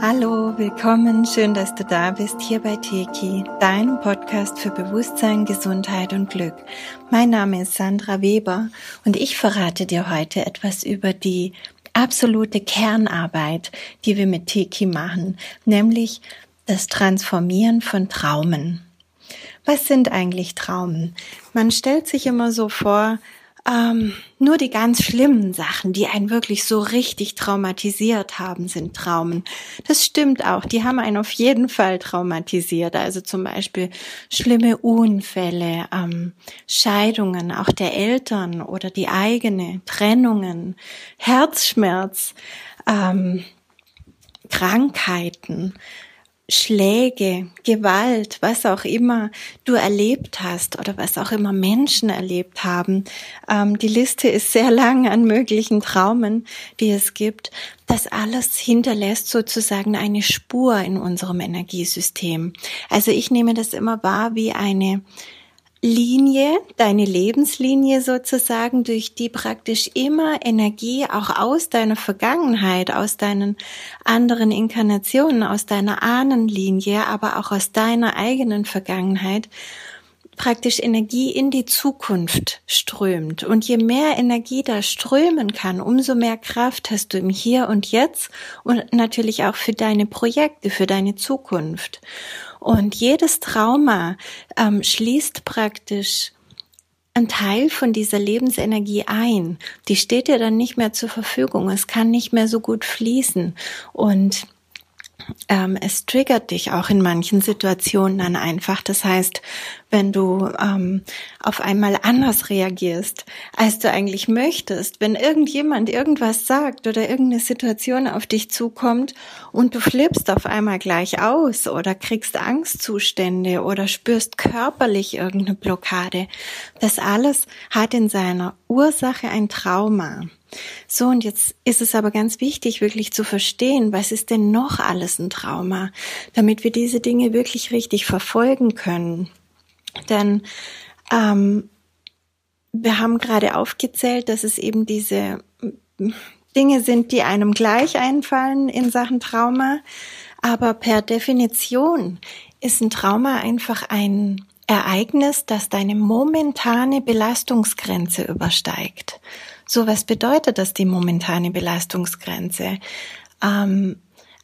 Hallo, willkommen, schön, dass du da bist hier bei Teki, deinem Podcast für Bewusstsein, Gesundheit und Glück. Mein Name ist Sandra Weber und ich verrate dir heute etwas über die absolute Kernarbeit, die wir mit Teki machen, nämlich das Transformieren von Traumen. Was sind eigentlich Traumen? Man stellt sich immer so vor, ähm, nur die ganz schlimmen Sachen, die einen wirklich so richtig traumatisiert haben, sind Traumen. Das stimmt auch. Die haben einen auf jeden Fall traumatisiert. Also zum Beispiel schlimme Unfälle, ähm, Scheidungen, auch der Eltern oder die eigene, Trennungen, Herzschmerz, ähm, Krankheiten. Schläge, Gewalt, was auch immer du erlebt hast oder was auch immer Menschen erlebt haben. Ähm, die Liste ist sehr lang an möglichen Traumen, die es gibt. Das alles hinterlässt sozusagen eine Spur in unserem Energiesystem. Also ich nehme das immer wahr wie eine Linie, deine Lebenslinie sozusagen, durch die praktisch immer Energie auch aus deiner Vergangenheit, aus deinen anderen Inkarnationen, aus deiner Ahnenlinie, aber auch aus deiner eigenen Vergangenheit praktisch Energie in die Zukunft strömt. Und je mehr Energie da strömen kann, umso mehr Kraft hast du im Hier und Jetzt und natürlich auch für deine Projekte, für deine Zukunft. Und jedes Trauma ähm, schließt praktisch ein Teil von dieser Lebensenergie ein. Die steht dir dann nicht mehr zur Verfügung. Es kann nicht mehr so gut fließen. Und ähm, es triggert dich auch in manchen Situationen dann einfach. Das heißt, wenn du ähm, auf einmal anders reagierst, als du eigentlich möchtest, wenn irgendjemand irgendwas sagt oder irgendeine Situation auf dich zukommt und du flippst auf einmal gleich aus oder kriegst Angstzustände oder spürst körperlich irgendeine Blockade, das alles hat in seiner Ursache ein Trauma. So, und jetzt ist es aber ganz wichtig, wirklich zu verstehen, was ist denn noch alles ein Trauma, damit wir diese Dinge wirklich richtig verfolgen können. Denn ähm, wir haben gerade aufgezählt, dass es eben diese Dinge sind, die einem gleich einfallen in Sachen Trauma. Aber per Definition ist ein Trauma einfach ein Ereignis, das deine momentane Belastungsgrenze übersteigt. So, was bedeutet das, die momentane Belastungsgrenze? Ähm,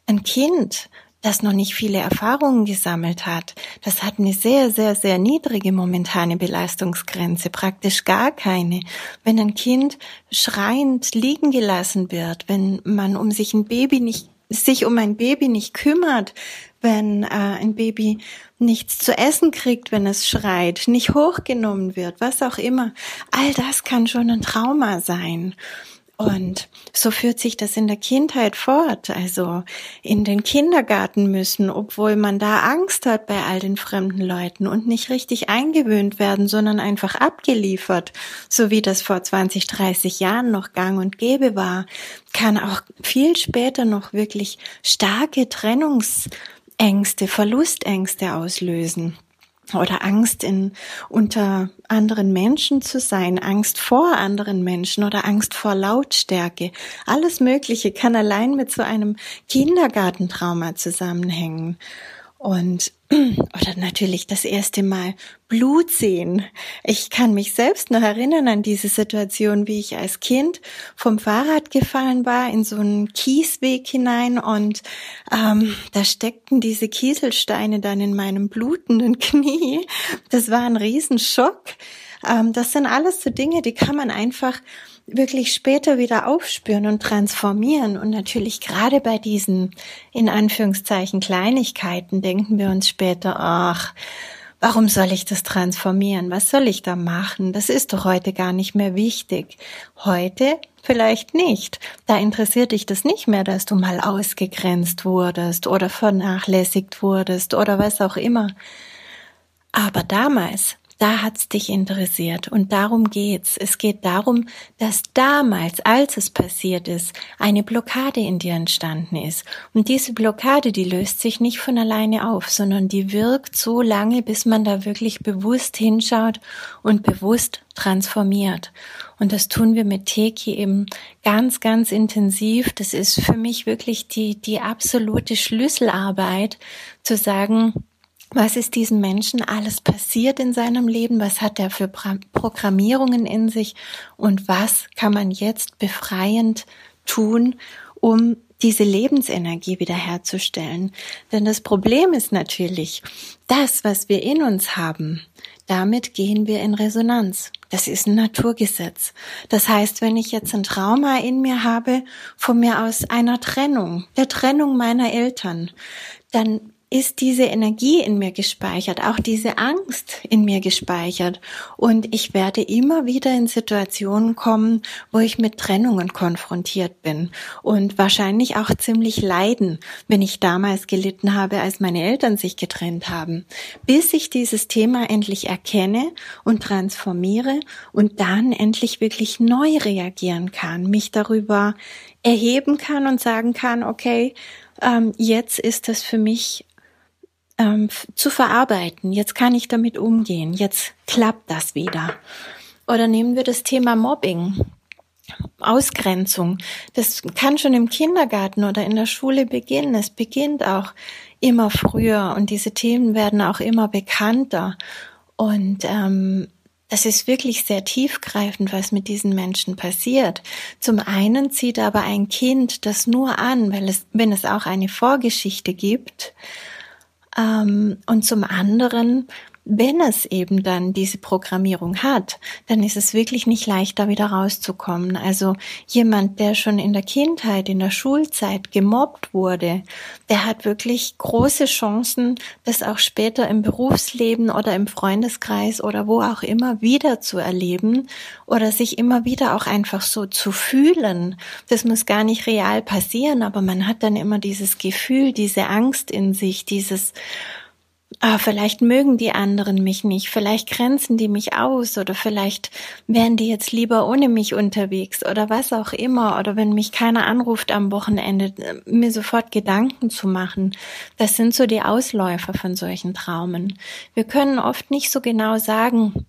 ein Kind, das noch nicht viele Erfahrungen gesammelt hat, das hat eine sehr, sehr, sehr niedrige momentane Belastungsgrenze, praktisch gar keine. Wenn ein Kind schreiend liegen gelassen wird, wenn man um sich ein Baby nicht sich um ein Baby nicht kümmert, wenn äh, ein Baby nichts zu essen kriegt, wenn es schreit, nicht hochgenommen wird, was auch immer. All das kann schon ein Trauma sein. Und so führt sich das in der Kindheit fort, also in den Kindergarten müssen, obwohl man da Angst hat bei all den fremden Leuten und nicht richtig eingewöhnt werden, sondern einfach abgeliefert, so wie das vor 20, 30 Jahren noch gang und gäbe war, kann auch viel später noch wirklich starke Trennungs Ängste, Verlustängste auslösen oder Angst in unter anderen Menschen zu sein, Angst vor anderen Menschen oder Angst vor Lautstärke. Alles Mögliche kann allein mit so einem Kindergartentrauma zusammenhängen. Und oder natürlich das erste Mal Blut sehen. Ich kann mich selbst noch erinnern an diese Situation, wie ich als Kind vom Fahrrad gefallen war in so einen Kiesweg hinein und ähm, da steckten diese Kieselsteine dann in meinem blutenden Knie. Das war ein Riesenschock. Ähm, das sind alles so Dinge, die kann man einfach wirklich später wieder aufspüren und transformieren. Und natürlich gerade bei diesen, in Anführungszeichen, Kleinigkeiten denken wir uns später, ach, warum soll ich das transformieren? Was soll ich da machen? Das ist doch heute gar nicht mehr wichtig. Heute vielleicht nicht. Da interessiert dich das nicht mehr, dass du mal ausgegrenzt wurdest oder vernachlässigt wurdest oder was auch immer. Aber damals, da hat's dich interessiert und darum geht's. Es geht darum, dass damals, als es passiert ist, eine Blockade in dir entstanden ist. Und diese Blockade, die löst sich nicht von alleine auf, sondern die wirkt so lange, bis man da wirklich bewusst hinschaut und bewusst transformiert. Und das tun wir mit Teki eben ganz, ganz intensiv. Das ist für mich wirklich die, die absolute Schlüsselarbeit, zu sagen, was ist diesem Menschen alles passiert in seinem Leben, was hat er für Programmierungen in sich und was kann man jetzt befreiend tun, um diese Lebensenergie wiederherzustellen. Denn das Problem ist natürlich, das, was wir in uns haben, damit gehen wir in Resonanz. Das ist ein Naturgesetz. Das heißt, wenn ich jetzt ein Trauma in mir habe, von mir aus einer Trennung, der Trennung meiner Eltern, dann ist diese Energie in mir gespeichert, auch diese Angst in mir gespeichert. Und ich werde immer wieder in Situationen kommen, wo ich mit Trennungen konfrontiert bin und wahrscheinlich auch ziemlich leiden, wenn ich damals gelitten habe, als meine Eltern sich getrennt haben, bis ich dieses Thema endlich erkenne und transformiere und dann endlich wirklich neu reagieren kann, mich darüber erheben kann und sagen kann, okay, ähm, jetzt ist das für mich ähm, zu verarbeiten. Jetzt kann ich damit umgehen. Jetzt klappt das wieder. Oder nehmen wir das Thema Mobbing. Ausgrenzung. Das kann schon im Kindergarten oder in der Schule beginnen. Es beginnt auch immer früher und diese Themen werden auch immer bekannter. Und ähm, das ist wirklich sehr tiefgreifend, was mit diesen Menschen passiert. Zum einen zieht aber ein Kind das nur an, weil es, wenn es auch eine Vorgeschichte gibt, und zum anderen, wenn es eben dann diese Programmierung hat, dann ist es wirklich nicht leicht, da wieder rauszukommen. Also jemand, der schon in der Kindheit, in der Schulzeit gemobbt wurde, der hat wirklich große Chancen, das auch später im Berufsleben oder im Freundeskreis oder wo auch immer wieder zu erleben oder sich immer wieder auch einfach so zu fühlen. Das muss gar nicht real passieren, aber man hat dann immer dieses Gefühl, diese Angst in sich, dieses ah, vielleicht mögen die anderen mich nicht, vielleicht grenzen die mich aus oder vielleicht wären die jetzt lieber ohne mich unterwegs oder was auch immer oder wenn mich keiner anruft am Wochenende, mir sofort Gedanken zu machen. Das sind so die Ausläufer von solchen Traumen. Wir können oft nicht so genau sagen,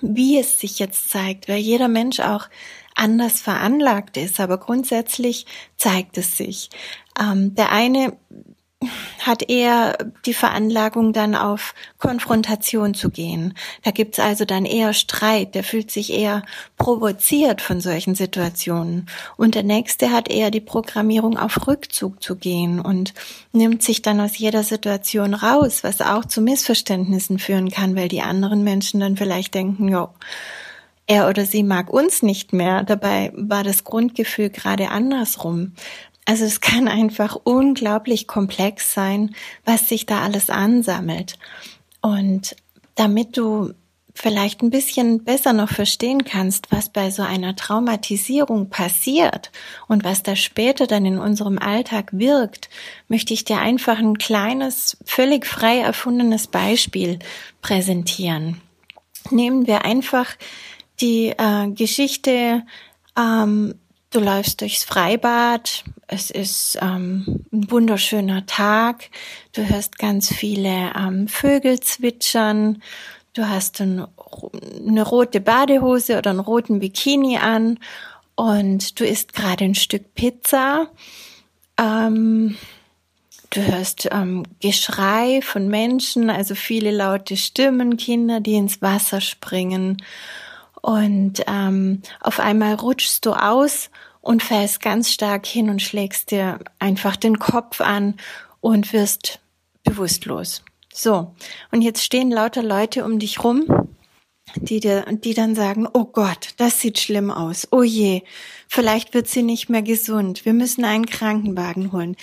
wie es sich jetzt zeigt, weil jeder Mensch auch anders veranlagt ist, aber grundsätzlich zeigt es sich. Ähm, der eine hat eher die Veranlagung dann auf Konfrontation zu gehen. Da gibt's also dann eher Streit, der fühlt sich eher provoziert von solchen Situationen. Und der nächste hat eher die Programmierung auf Rückzug zu gehen und nimmt sich dann aus jeder Situation raus, was auch zu Missverständnissen führen kann, weil die anderen Menschen dann vielleicht denken, ja, er oder sie mag uns nicht mehr. Dabei war das Grundgefühl gerade andersrum. Also es kann einfach unglaublich komplex sein, was sich da alles ansammelt. Und damit du vielleicht ein bisschen besser noch verstehen kannst, was bei so einer Traumatisierung passiert und was da später dann in unserem Alltag wirkt, möchte ich dir einfach ein kleines, völlig frei erfundenes Beispiel präsentieren. Nehmen wir einfach die äh, Geschichte ähm, Du läufst durchs Freibad, es ist ähm, ein wunderschöner Tag, du hörst ganz viele ähm, Vögel zwitschern, du hast ein, eine rote Badehose oder einen roten Bikini an. Und du isst gerade ein Stück Pizza. Ähm, du hörst ähm, Geschrei von Menschen, also viele laute Stimmen, Kinder, die ins Wasser springen. Und ähm, auf einmal rutschst du aus und fällst ganz stark hin und schlägst dir einfach den Kopf an und wirst bewusstlos. So, und jetzt stehen lauter Leute um dich rum, die dir, die dann sagen, oh Gott, das sieht schlimm aus. Oh je, vielleicht wird sie nicht mehr gesund. Wir müssen einen Krankenwagen holen.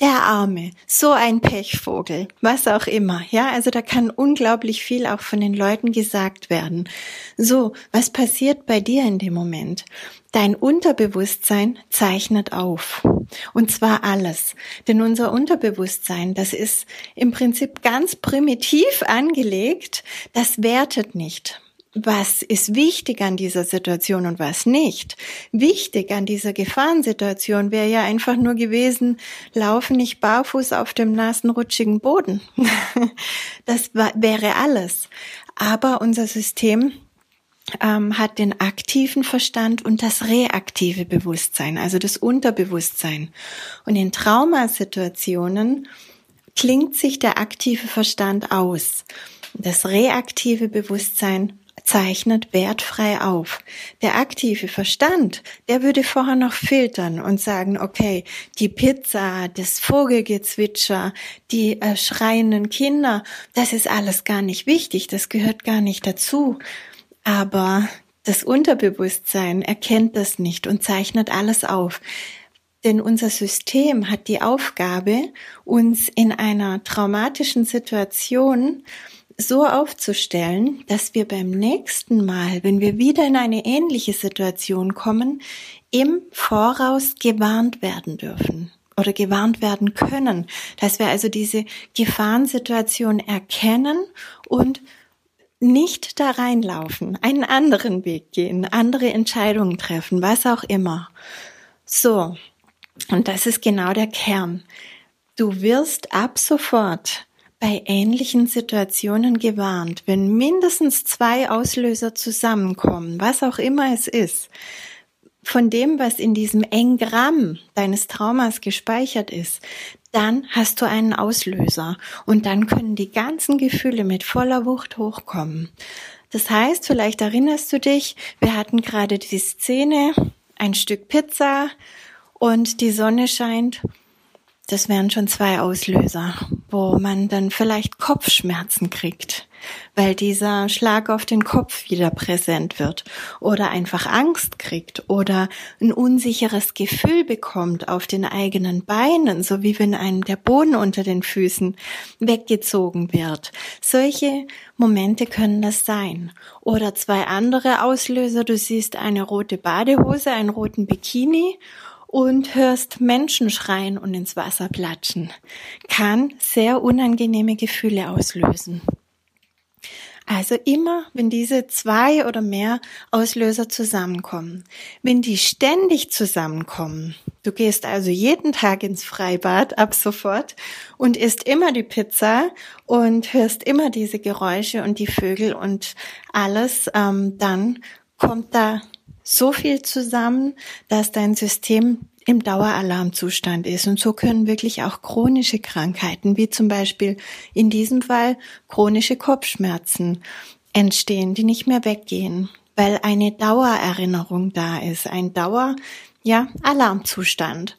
Der Arme, so ein Pechvogel, was auch immer. Ja, also da kann unglaublich viel auch von den Leuten gesagt werden. So, was passiert bei dir in dem Moment? Dein Unterbewusstsein zeichnet auf. Und zwar alles. Denn unser Unterbewusstsein, das ist im Prinzip ganz primitiv angelegt, das wertet nicht was ist wichtig an dieser Situation und was nicht. Wichtig an dieser Gefahrensituation wäre ja einfach nur gewesen, laufen nicht barfuß auf dem nassen, rutschigen Boden. das wäre alles. Aber unser System ähm, hat den aktiven Verstand und das reaktive Bewusstsein, also das Unterbewusstsein. Und in Traumasituationen klingt sich der aktive Verstand aus. Das reaktive Bewusstsein zeichnet wertfrei auf. Der aktive Verstand, der würde vorher noch filtern und sagen, okay, die Pizza, das Vogelgezwitscher, die äh, schreienden Kinder, das ist alles gar nicht wichtig, das gehört gar nicht dazu. Aber das Unterbewusstsein erkennt das nicht und zeichnet alles auf. Denn unser System hat die Aufgabe, uns in einer traumatischen Situation so aufzustellen, dass wir beim nächsten Mal, wenn wir wieder in eine ähnliche Situation kommen, im Voraus gewarnt werden dürfen oder gewarnt werden können, dass wir also diese Gefahrensituation erkennen und nicht da reinlaufen, einen anderen Weg gehen, andere Entscheidungen treffen, was auch immer. So, und das ist genau der Kern. Du wirst ab sofort bei ähnlichen Situationen gewarnt, wenn mindestens zwei Auslöser zusammenkommen, was auch immer es ist, von dem, was in diesem Engramm deines Traumas gespeichert ist, dann hast du einen Auslöser. Und dann können die ganzen Gefühle mit voller Wucht hochkommen. Das heißt, vielleicht erinnerst du dich, wir hatten gerade die Szene, ein Stück Pizza und die Sonne scheint das wären schon zwei Auslöser, wo man dann vielleicht Kopfschmerzen kriegt, weil dieser Schlag auf den Kopf wieder präsent wird oder einfach Angst kriegt oder ein unsicheres Gefühl bekommt auf den eigenen Beinen, so wie wenn einem der Boden unter den Füßen weggezogen wird. Solche Momente können das sein. Oder zwei andere Auslöser, du siehst eine rote Badehose, einen roten Bikini und hörst Menschen schreien und ins Wasser platschen, kann sehr unangenehme Gefühle auslösen. Also immer, wenn diese zwei oder mehr Auslöser zusammenkommen, wenn die ständig zusammenkommen, du gehst also jeden Tag ins Freibad ab sofort und isst immer die Pizza und hörst immer diese Geräusche und die Vögel und alles, ähm, dann kommt da so viel zusammen, dass dein System im Daueralarmzustand ist. Und so können wirklich auch chronische Krankheiten, wie zum Beispiel in diesem Fall chronische Kopfschmerzen, entstehen, die nicht mehr weggehen, weil eine Dauererinnerung da ist, ein Dauer, ja, Alarmzustand.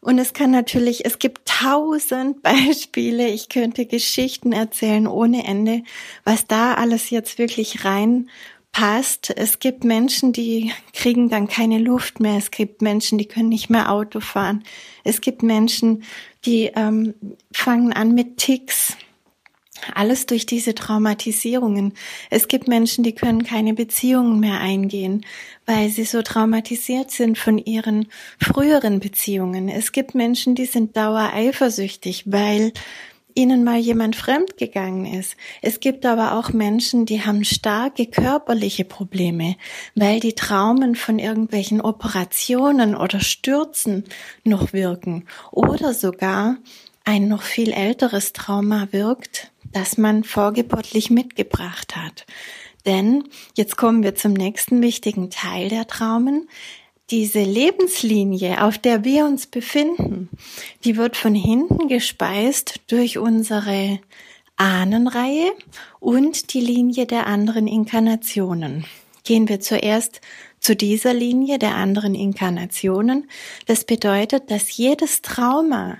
Und es kann natürlich, es gibt tausend Beispiele, ich könnte Geschichten erzählen ohne Ende, was da alles jetzt wirklich rein passt. Es gibt Menschen, die kriegen dann keine Luft mehr. Es gibt Menschen, die können nicht mehr Auto fahren. Es gibt Menschen, die ähm, fangen an mit Ticks. Alles durch diese Traumatisierungen. Es gibt Menschen, die können keine Beziehungen mehr eingehen, weil sie so traumatisiert sind von ihren früheren Beziehungen. Es gibt Menschen, die sind dauereifersüchtig, weil ihnen mal jemand fremd gegangen ist. Es gibt aber auch Menschen, die haben starke körperliche Probleme, weil die Traumen von irgendwelchen Operationen oder Stürzen noch wirken oder sogar ein noch viel älteres Trauma wirkt, das man vorgeburtlich mitgebracht hat. Denn jetzt kommen wir zum nächsten wichtigen Teil der Traumen diese Lebenslinie, auf der wir uns befinden, die wird von hinten gespeist durch unsere Ahnenreihe und die Linie der anderen Inkarnationen. Gehen wir zuerst zu dieser Linie der anderen Inkarnationen. Das bedeutet, dass jedes Trauma,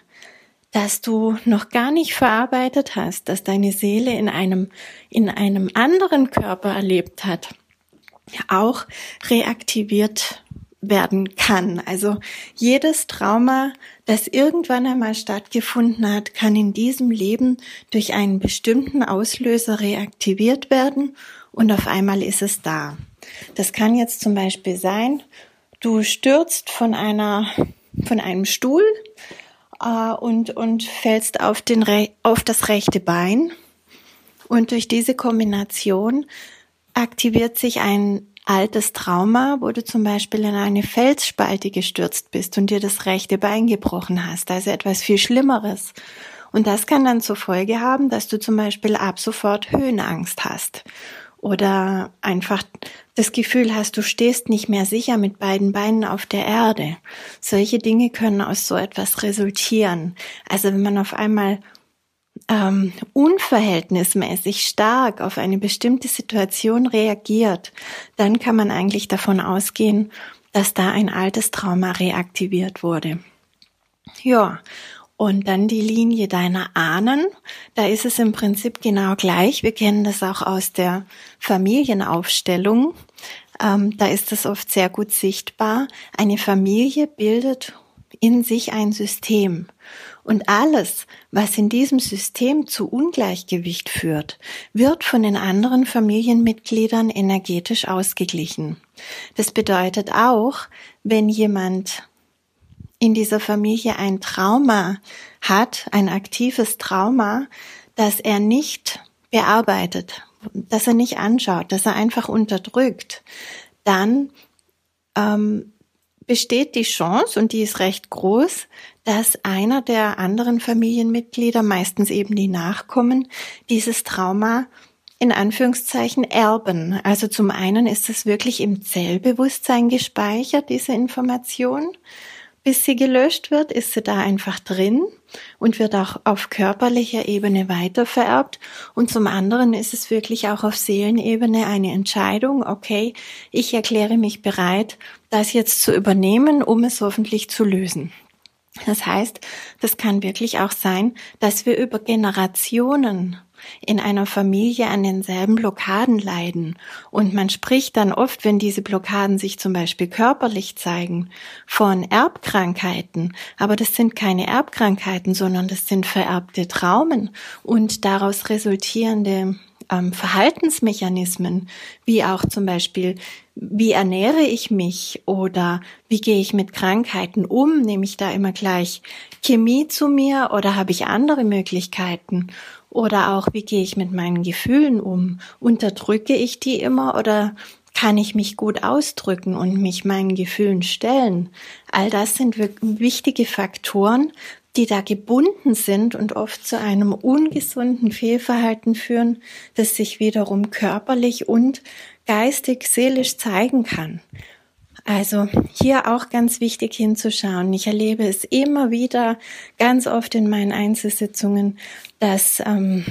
das du noch gar nicht verarbeitet hast, dass deine Seele in einem, in einem anderen Körper erlebt hat, auch reaktiviert werden kann. Also jedes Trauma, das irgendwann einmal stattgefunden hat, kann in diesem Leben durch einen bestimmten Auslöser reaktiviert werden und auf einmal ist es da. Das kann jetzt zum Beispiel sein, du stürzt von einer, von einem Stuhl äh, und, und fällst auf, den, auf das rechte Bein. Und durch diese Kombination aktiviert sich ein altes Trauma, wo du zum Beispiel in eine Felsspalte gestürzt bist und dir das rechte Bein gebrochen hast, also etwas viel Schlimmeres. Und das kann dann zur Folge haben, dass du zum Beispiel ab sofort Höhenangst hast oder einfach das Gefühl hast, du stehst nicht mehr sicher mit beiden Beinen auf der Erde. Solche Dinge können aus so etwas resultieren. Also wenn man auf einmal ähm, unverhältnismäßig stark auf eine bestimmte Situation reagiert, dann kann man eigentlich davon ausgehen, dass da ein altes Trauma reaktiviert wurde. Ja, und dann die Linie deiner Ahnen. Da ist es im Prinzip genau gleich. Wir kennen das auch aus der Familienaufstellung. Ähm, da ist es oft sehr gut sichtbar. Eine Familie bildet in sich ein System. Und alles, was in diesem System zu Ungleichgewicht führt, wird von den anderen Familienmitgliedern energetisch ausgeglichen. Das bedeutet auch, wenn jemand in dieser Familie ein Trauma hat, ein aktives Trauma, das er nicht bearbeitet, das er nicht anschaut, das er einfach unterdrückt, dann ähm, besteht die Chance, und die ist recht groß, dass einer der anderen Familienmitglieder, meistens eben die Nachkommen, dieses Trauma in Anführungszeichen erben. Also zum einen ist es wirklich im Zellbewusstsein gespeichert, diese Information. Bis sie gelöscht wird, ist sie da einfach drin und wird auch auf körperlicher Ebene weitervererbt. Und zum anderen ist es wirklich auch auf Seelenebene eine Entscheidung, okay, ich erkläre mich bereit, das jetzt zu übernehmen, um es hoffentlich zu lösen. Das heißt, das kann wirklich auch sein, dass wir über Generationen in einer Familie an denselben Blockaden leiden. Und man spricht dann oft, wenn diese Blockaden sich zum Beispiel körperlich zeigen, von Erbkrankheiten. Aber das sind keine Erbkrankheiten, sondern das sind vererbte Traumen und daraus resultierende ähm, Verhaltensmechanismen, wie auch zum Beispiel, wie ernähre ich mich oder wie gehe ich mit Krankheiten um? Nehme ich da immer gleich Chemie zu mir oder habe ich andere Möglichkeiten? Oder auch, wie gehe ich mit meinen Gefühlen um? Unterdrücke ich die immer oder kann ich mich gut ausdrücken und mich meinen Gefühlen stellen? All das sind wichtige Faktoren, die da gebunden sind und oft zu einem ungesunden Fehlverhalten führen, das sich wiederum körperlich und geistig, seelisch zeigen kann. Also hier auch ganz wichtig hinzuschauen. Ich erlebe es immer wieder ganz oft in meinen Einzelsitzungen, dass ähm,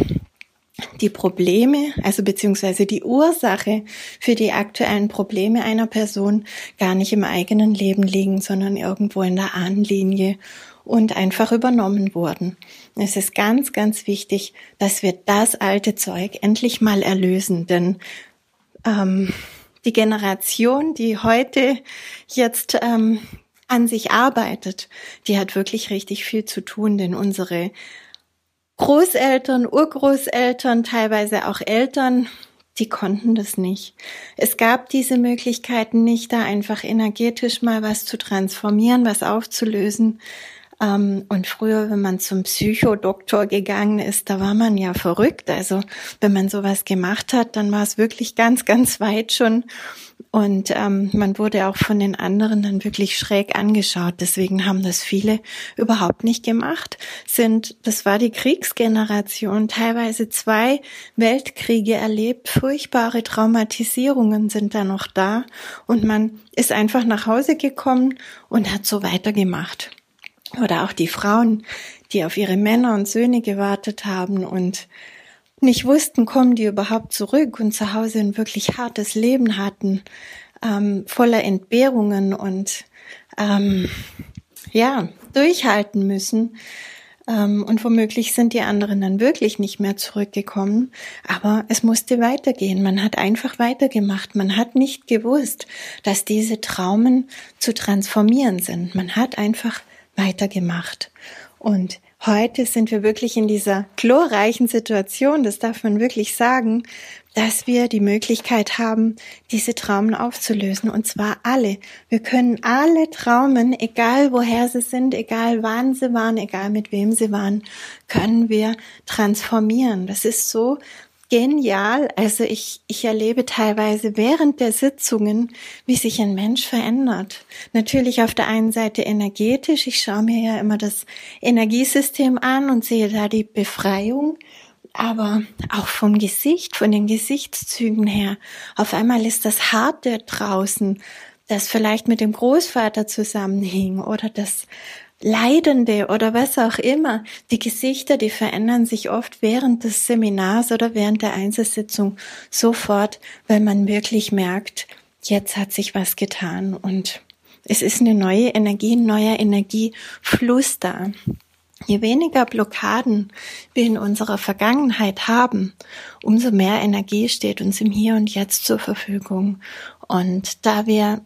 die Probleme, also beziehungsweise die Ursache für die aktuellen Probleme einer Person gar nicht im eigenen Leben liegen, sondern irgendwo in der Ahnenlinie und einfach übernommen wurden. Es ist ganz, ganz wichtig, dass wir das alte Zeug endlich mal erlösen, denn ähm, die Generation, die heute jetzt ähm, an sich arbeitet, die hat wirklich richtig viel zu tun, denn unsere Großeltern, Urgroßeltern, teilweise auch Eltern, die konnten das nicht. Es gab diese Möglichkeiten nicht, da einfach energetisch mal was zu transformieren, was aufzulösen. Ähm, und früher, wenn man zum Psychodoktor gegangen ist, da war man ja verrückt. Also wenn man sowas gemacht hat, dann war es wirklich ganz, ganz weit schon. Und ähm, man wurde auch von den anderen dann wirklich schräg angeschaut. Deswegen haben das viele überhaupt nicht gemacht. Sind, das war die Kriegsgeneration, teilweise zwei Weltkriege erlebt, furchtbare Traumatisierungen sind da noch da. Und man ist einfach nach Hause gekommen und hat so weitergemacht. Oder auch die Frauen, die auf ihre Männer und Söhne gewartet haben und nicht wussten, kommen die überhaupt zurück und zu Hause ein wirklich hartes Leben hatten, ähm, voller Entbehrungen und ähm, ja, durchhalten müssen. Ähm, und womöglich sind die anderen dann wirklich nicht mehr zurückgekommen. Aber es musste weitergehen. Man hat einfach weitergemacht. Man hat nicht gewusst, dass diese Traumen zu transformieren sind. Man hat einfach weitergemacht. Und heute sind wir wirklich in dieser glorreichen Situation, das darf man wirklich sagen, dass wir die Möglichkeit haben, diese Traumen aufzulösen. Und zwar alle. Wir können alle Traumen, egal woher sie sind, egal wann sie waren, egal mit wem sie waren, können wir transformieren. Das ist so genial. Also ich, ich erlebe teilweise während der Sitzungen, wie sich ein Mensch verändert. Natürlich auf der einen Seite energetisch. Ich schaue mir ja immer das Energiesystem an und sehe da die Befreiung aber auch vom Gesicht, von den Gesichtszügen her. Auf einmal ist das Harte draußen, das vielleicht mit dem Großvater zusammenhing oder das Leidende oder was auch immer. Die Gesichter, die verändern sich oft während des Seminars oder während der Einzelsitzung sofort, weil man wirklich merkt, jetzt hat sich was getan und es ist eine neue Energie, ein neuer Energiefluss da. Je weniger Blockaden wir in unserer Vergangenheit haben, umso mehr Energie steht uns im Hier und Jetzt zur Verfügung. Und da wir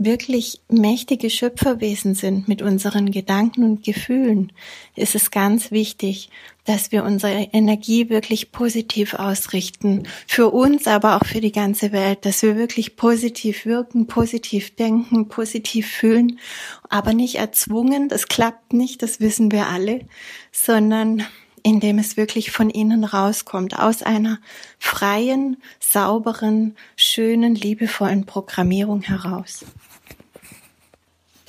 wirklich mächtige Schöpferwesen sind mit unseren Gedanken und Gefühlen, ist es ganz wichtig, dass wir unsere Energie wirklich positiv ausrichten. Für uns, aber auch für die ganze Welt, dass wir wirklich positiv wirken, positiv denken, positiv fühlen, aber nicht erzwungen, das klappt nicht, das wissen wir alle, sondern indem es wirklich von innen rauskommt, aus einer freien, sauberen, schönen, liebevollen Programmierung heraus.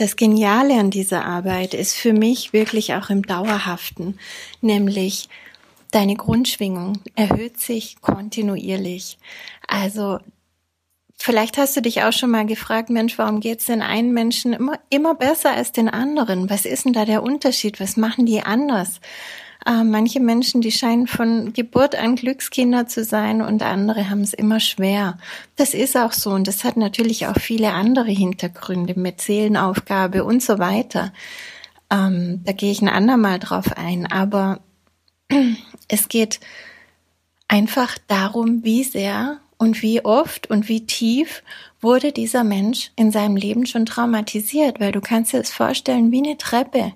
Das Geniale an dieser Arbeit ist für mich wirklich auch im Dauerhaften, nämlich deine Grundschwingung erhöht sich kontinuierlich. Also Vielleicht hast du dich auch schon mal gefragt, Mensch, warum geht's den einen Menschen immer, immer besser als den anderen? Was ist denn da der Unterschied? Was machen die anders? Äh, manche Menschen, die scheinen von Geburt an Glückskinder zu sein und andere haben es immer schwer. Das ist auch so und das hat natürlich auch viele andere Hintergründe mit Seelenaufgabe und so weiter. Ähm, da gehe ich ein andermal drauf ein, aber es geht einfach darum, wie sehr und wie oft und wie tief wurde dieser Mensch in seinem Leben schon traumatisiert, weil du kannst dir das vorstellen wie eine Treppe,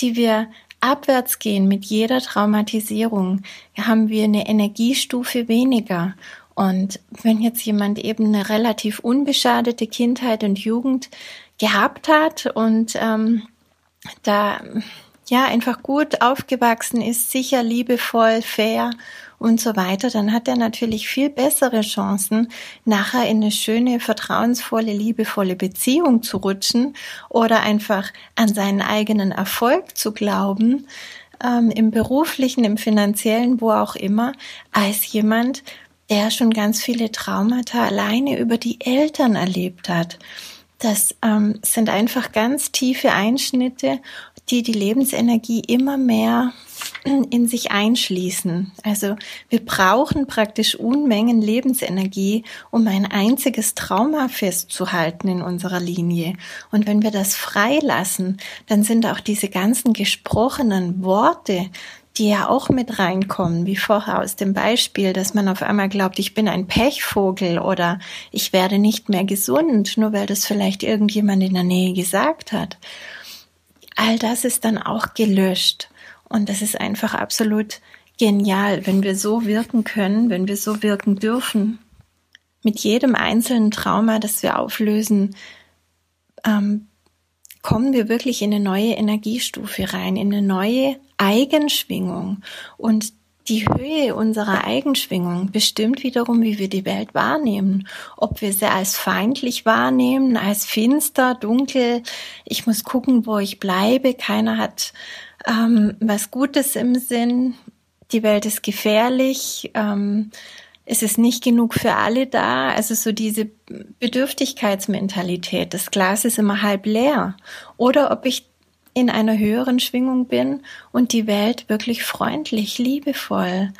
die wir abwärts gehen mit jeder Traumatisierung, haben wir eine Energiestufe weniger. Und wenn jetzt jemand eben eine relativ unbeschadete Kindheit und Jugend gehabt hat und ähm, da ja einfach gut aufgewachsen ist, sicher, liebevoll, fair und so weiter, dann hat er natürlich viel bessere Chancen, nachher in eine schöne, vertrauensvolle, liebevolle Beziehung zu rutschen oder einfach an seinen eigenen Erfolg zu glauben, ähm, im beruflichen, im finanziellen, wo auch immer, als jemand, der schon ganz viele Traumata alleine über die Eltern erlebt hat. Das ähm, sind einfach ganz tiefe Einschnitte, die die Lebensenergie immer mehr in sich einschließen. Also wir brauchen praktisch Unmengen Lebensenergie, um ein einziges Trauma festzuhalten in unserer Linie. Und wenn wir das freilassen, dann sind auch diese ganzen gesprochenen Worte, die ja auch mit reinkommen, wie vorher aus dem Beispiel, dass man auf einmal glaubt, ich bin ein Pechvogel oder ich werde nicht mehr gesund, nur weil das vielleicht irgendjemand in der Nähe gesagt hat. All das ist dann auch gelöscht. Und das ist einfach absolut genial, wenn wir so wirken können, wenn wir so wirken dürfen. Mit jedem einzelnen Trauma, das wir auflösen, ähm, kommen wir wirklich in eine neue Energiestufe rein, in eine neue Eigenschwingung. Und die Höhe unserer Eigenschwingung bestimmt wiederum, wie wir die Welt wahrnehmen. Ob wir sie als feindlich wahrnehmen, als finster, dunkel. Ich muss gucken, wo ich bleibe. Keiner hat ähm, was Gutes im Sinn. Die Welt ist gefährlich. Ähm, es ist nicht genug für alle da. Also so diese Bedürftigkeitsmentalität. Das Glas ist immer halb leer. Oder ob ich in einer höheren Schwingung bin und die Welt wirklich freundlich, liebevoll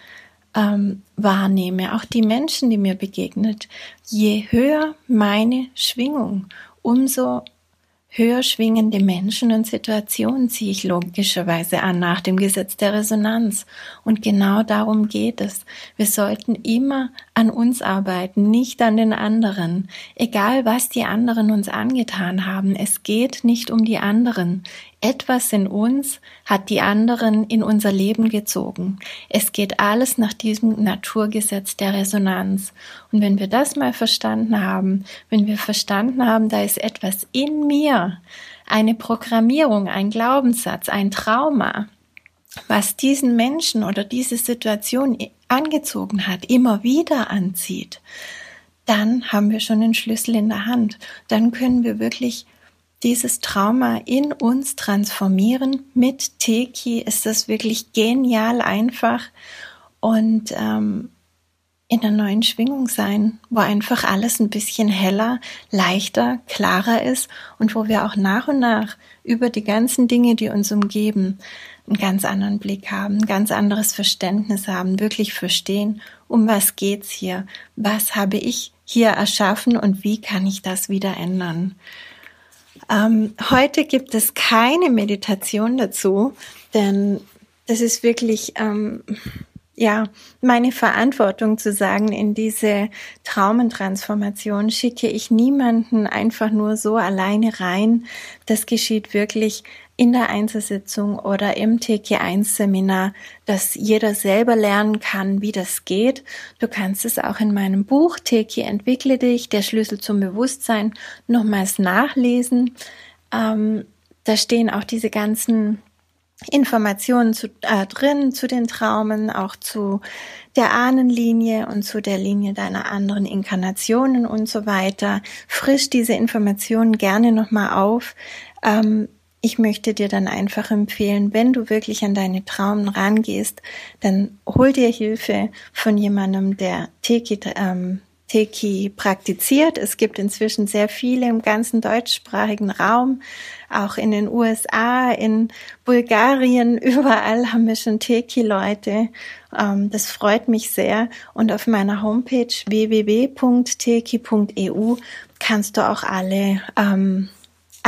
ähm, wahrnehme. Auch die Menschen, die mir begegnet. Je höher meine Schwingung, umso höher schwingende Menschen und Situationen ziehe ich logischerweise an nach dem Gesetz der Resonanz. Und genau darum geht es. Wir sollten immer an uns arbeiten, nicht an den anderen. Egal was die anderen uns angetan haben, es geht nicht um die anderen. Etwas in uns hat die anderen in unser Leben gezogen. Es geht alles nach diesem Naturgesetz der Resonanz. Und wenn wir das mal verstanden haben, wenn wir verstanden haben, da ist etwas in mir, eine Programmierung, ein Glaubenssatz, ein Trauma, was diesen Menschen oder diese Situation angezogen hat, immer wieder anzieht, dann haben wir schon den Schlüssel in der Hand. Dann können wir wirklich dieses Trauma in uns transformieren. Mit Teki ist das wirklich genial einfach und ähm, in der neuen Schwingung sein, wo einfach alles ein bisschen heller, leichter, klarer ist und wo wir auch nach und nach über die ganzen Dinge, die uns umgeben, einen ganz anderen Blick haben, ein ganz anderes Verständnis haben, wirklich verstehen, um was geht's hier, was habe ich hier erschaffen und wie kann ich das wieder ändern. Ähm, heute gibt es keine Meditation dazu, denn das ist wirklich ähm, ja meine Verantwortung zu sagen, in diese Traumentransformation schicke ich niemanden einfach nur so alleine rein. Das geschieht wirklich in der Einzelsitzung oder im TK1-Seminar, dass jeder selber lernen kann, wie das geht. Du kannst es auch in meinem Buch TK Entwickle dich, der Schlüssel zum Bewusstsein, nochmals nachlesen. Ähm, da stehen auch diese ganzen Informationen zu, äh, drin zu den Traumen, auch zu der Ahnenlinie und zu der Linie deiner anderen Inkarnationen und so weiter. Frisch diese Informationen gerne nochmal auf. Ähm, ich möchte dir dann einfach empfehlen, wenn du wirklich an deine Traumen rangehst, dann hol dir Hilfe von jemandem, der Teki, ähm, Teki praktiziert. Es gibt inzwischen sehr viele im ganzen deutschsprachigen Raum, auch in den USA, in Bulgarien, überall haben wir schon Teki-Leute. Ähm, das freut mich sehr. Und auf meiner Homepage www.teki.eu kannst du auch alle ähm,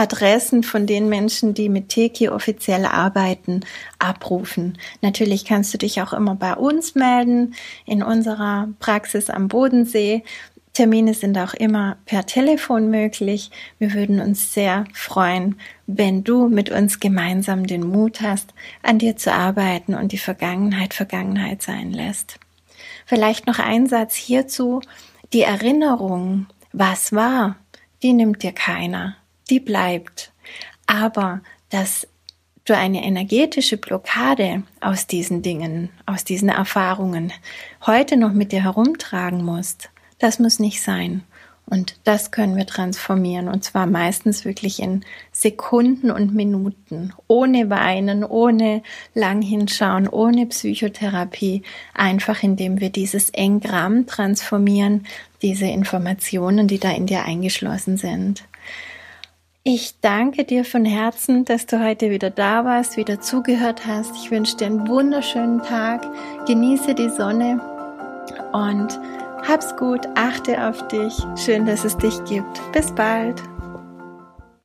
Adressen von den Menschen, die mit Teki offiziell arbeiten, abrufen. Natürlich kannst du dich auch immer bei uns melden, in unserer Praxis am Bodensee. Termine sind auch immer per Telefon möglich. Wir würden uns sehr freuen, wenn du mit uns gemeinsam den Mut hast, an dir zu arbeiten und die Vergangenheit Vergangenheit sein lässt. Vielleicht noch ein Satz hierzu. Die Erinnerung, was war, die nimmt dir keiner die bleibt. Aber dass du eine energetische Blockade aus diesen Dingen, aus diesen Erfahrungen heute noch mit dir herumtragen musst, das muss nicht sein. Und das können wir transformieren und zwar meistens wirklich in Sekunden und Minuten, ohne Weinen, ohne lang hinschauen, ohne Psychotherapie, einfach indem wir dieses Engramm transformieren, diese Informationen, die da in dir eingeschlossen sind. Ich danke dir von Herzen, dass du heute wieder da warst, wieder zugehört hast. Ich wünsche dir einen wunderschönen Tag. Genieße die Sonne und hab's gut. Achte auf dich. Schön, dass es dich gibt. Bis bald.